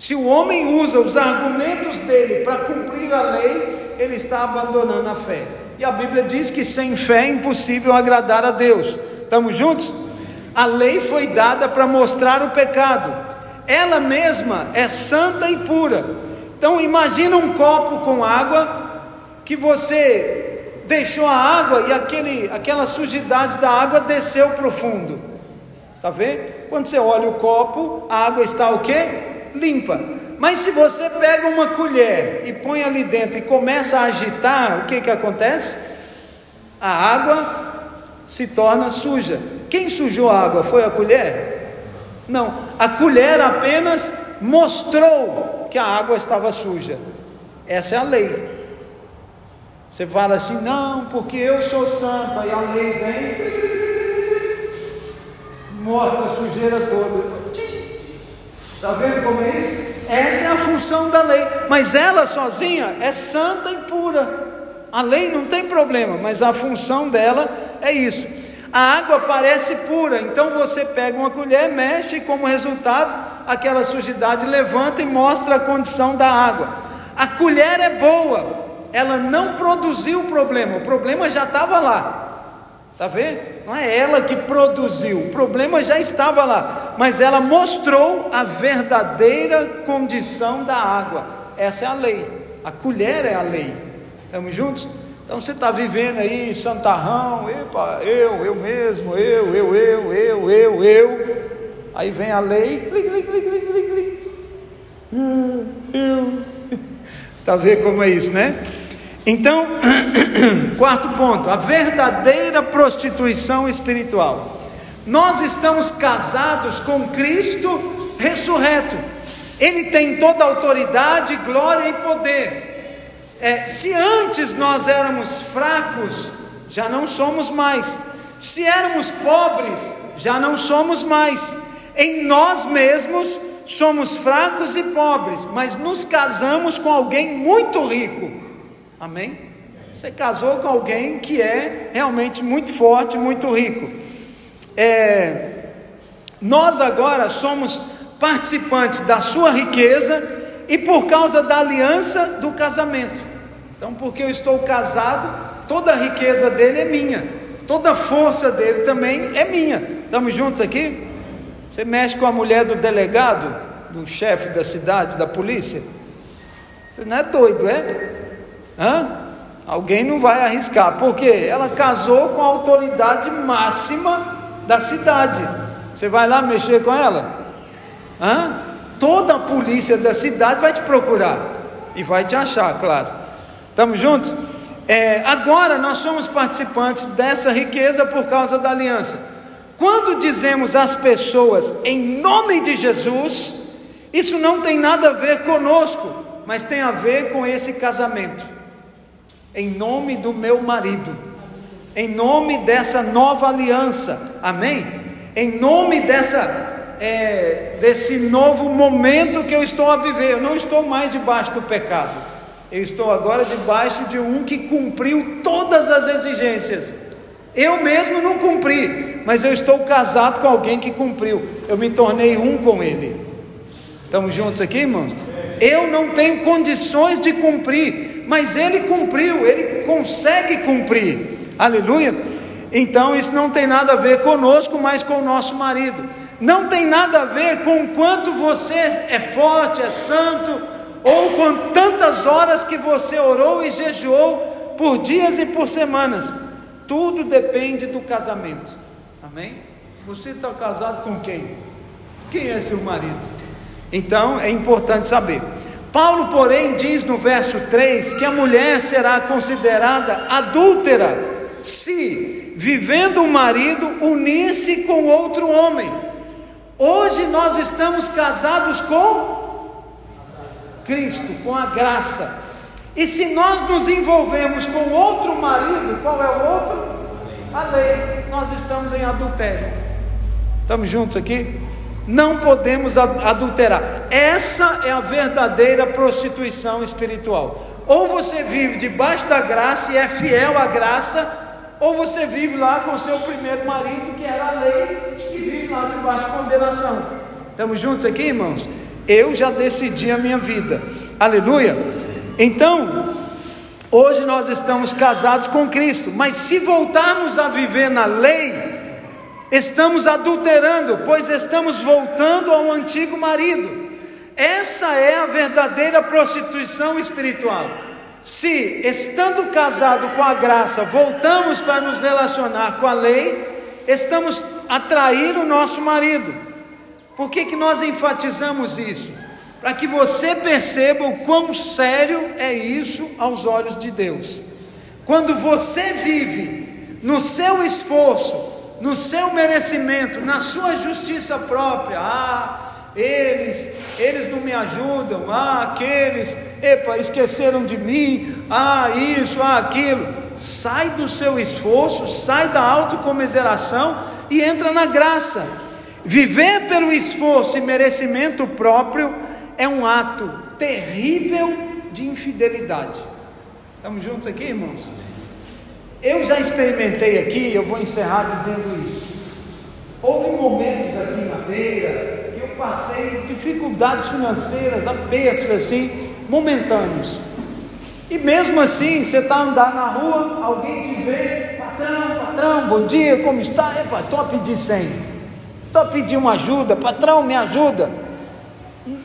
Se o homem usa os argumentos dele para cumprir a lei, ele está abandonando a fé. E a Bíblia diz que sem fé é impossível agradar a Deus. Estamos juntos? A lei foi dada para mostrar o pecado. Ela mesma é santa e pura. Então imagina um copo com água que você deixou a água e aquele, aquela sujidade da água desceu para o fundo. Está vendo? Quando você olha o copo, a água está o quê? Limpa. Mas se você pega uma colher e põe ali dentro e começa a agitar, o que, que acontece? A água se torna suja. Quem sujou a água? Foi a colher? Não, a colher apenas mostrou que a água estava suja. Essa é a lei. Você fala assim, não, porque eu sou santo, aí a lei vem, mostra a sujeira toda. Está vendo como é isso? Essa é a função da lei, mas ela sozinha é santa e pura. A lei não tem problema, mas a função dela é isso. A água parece pura, então você pega uma colher, mexe e como resultado, aquela sujidade levanta e mostra a condição da água. A colher é boa, ela não produziu o problema, o problema já estava lá. Está vendo? Não é ela que produziu, o problema já estava lá, mas ela mostrou a verdadeira condição da água. Essa é a lei, a colher é a lei. Estamos juntos? Então você está vivendo aí santarrão, epa, eu, eu mesmo, eu, eu, eu, eu, eu, eu. Aí vem a lei, clic, clic, clic, clic, clic, clic. Hum, eu. Está vendo como é isso, né? Então, quarto ponto, a verdadeira prostituição espiritual. Nós estamos casados com Cristo ressurreto. Ele tem toda a autoridade, glória e poder. É, se antes nós éramos fracos, já não somos mais. Se éramos pobres, já não somos mais. Em nós mesmos somos fracos e pobres, mas nos casamos com alguém muito rico Amém? Você casou com alguém que é realmente muito forte, muito rico. É, nós agora somos participantes da sua riqueza e por causa da aliança do casamento. Então, porque eu estou casado, toda a riqueza dele é minha, toda a força dele também é minha. Estamos juntos aqui? Você mexe com a mulher do delegado, do chefe da cidade, da polícia? Você não é doido, é? Hã? Alguém não vai arriscar, porque ela casou com a autoridade máxima da cidade. Você vai lá mexer com ela? Hã? Toda a polícia da cidade vai te procurar e vai te achar, claro. Estamos juntos? É, agora nós somos participantes dessa riqueza por causa da aliança. Quando dizemos às pessoas em nome de Jesus, isso não tem nada a ver conosco, mas tem a ver com esse casamento em nome do meu marido, em nome dessa nova aliança, amém? Em nome dessa, é, desse novo momento que eu estou a viver, eu não estou mais debaixo do pecado, eu estou agora debaixo de um que cumpriu todas as exigências. Eu mesmo não cumpri, mas eu estou casado com alguém que cumpriu, eu me tornei um com ele. Estamos juntos aqui, irmãos? Eu não tenho condições de cumprir, mas ele cumpriu, ele consegue cumprir, aleluia. Então isso não tem nada a ver conosco, mas com o nosso marido. Não tem nada a ver com quanto você é forte, é santo, ou com tantas horas que você orou e jejuou por dias e por semanas. Tudo depende do casamento. Amém? Você está casado com quem? Quem é seu marido? Então é importante saber. Paulo, porém, diz no verso 3 que a mulher será considerada adúltera se, vivendo o marido, unir-se com outro homem. Hoje nós estamos casados com Cristo, com a graça. E se nós nos envolvemos com outro marido, qual é o outro? A lei. Nós estamos em adultério. Estamos juntos aqui? Não podemos adulterar. Essa é a verdadeira prostituição espiritual. Ou você vive debaixo da graça e é fiel à graça, ou você vive lá com seu primeiro marido, que era a lei, e vive lá debaixo de condenação. Estamos juntos aqui, irmãos? Eu já decidi a minha vida. Aleluia. Então, hoje nós estamos casados com Cristo, mas se voltarmos a viver na lei, estamos adulterando, pois estamos voltando ao antigo marido. Essa é a verdadeira prostituição espiritual. Se, estando casado com a graça, voltamos para nos relacionar com a lei, estamos a trair o nosso marido. Por que, que nós enfatizamos isso? Para que você perceba o quão sério é isso aos olhos de Deus. Quando você vive no seu esforço, no seu merecimento, na sua justiça própria, ah, eles, eles não me ajudam, ah, aqueles, epa, esqueceram de mim, ah, isso, ah, aquilo. Sai do seu esforço, sai da autocomiseração e entra na graça. Viver pelo esforço e merecimento próprio é um ato terrível de infidelidade. Estamos juntos aqui, irmãos? Eu já experimentei aqui, eu vou encerrar dizendo isso. Houve momentos aqui na feira passei dificuldades financeiras, apertos assim, momentâneos. E mesmo assim, você está andando na rua, alguém te vê, patrão, patrão, bom dia, como está? Epa, estou a pedir 100, estou a pedir uma ajuda, patrão, me ajuda. E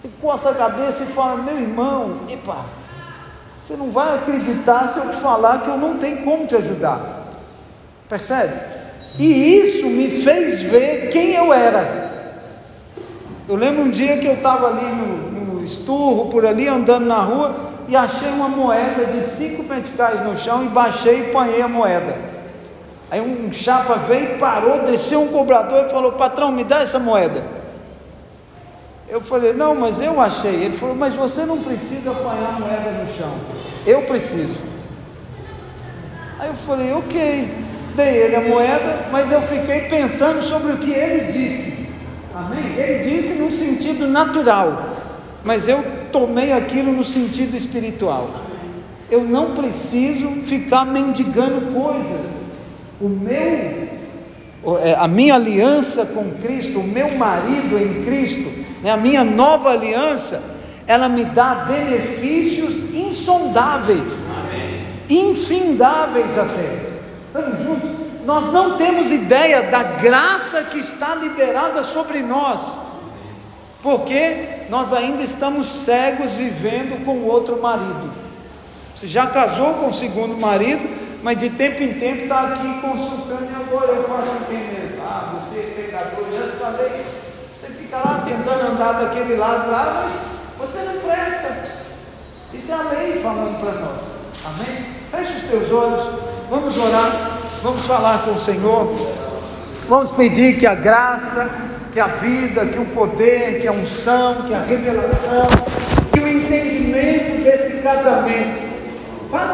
você coça a cabeça e fala, meu irmão, epa, você não vai acreditar se eu te falar que eu não tenho como te ajudar. Percebe? E isso me fez ver quem eu era. Eu lembro um dia que eu estava ali no, no esturro, por ali, andando na rua, e achei uma moeda de cinco meticais no chão e baixei e panhei a moeda. Aí um chapa veio, parou, desceu um cobrador e falou: Patrão, me dá essa moeda. Eu falei: Não, mas eu achei. Ele falou: Mas você não precisa apanhar moeda no chão. Eu preciso. Aí eu falei: Ok. Dei ele a moeda, mas eu fiquei pensando sobre o que ele disse. Amém? Ele disse no sentido natural, mas eu tomei aquilo no sentido espiritual. Eu não preciso ficar mendigando coisas. O meu, é, a minha aliança com Cristo, o meu marido em Cristo, né, a minha nova aliança, ela me dá benefícios insondáveis, Amém. infindáveis até. Estamos juntos? nós não temos ideia da graça que está liberada sobre nós, porque nós ainda estamos cegos vivendo com outro marido. Você já casou com o segundo marido, mas de tempo em tempo está aqui consultando, e agora eu faço o que mesmo? Ah, você é pecador, já falei. Você fica lá tentando andar daquele lado lá, mas você não presta. Isso é a lei falando para nós. Amém? Feche os teus olhos, vamos orar. Vamos falar com o Senhor. Vamos pedir que a graça, que a vida, que o poder, que a unção, que a revelação, que o entendimento desse casamento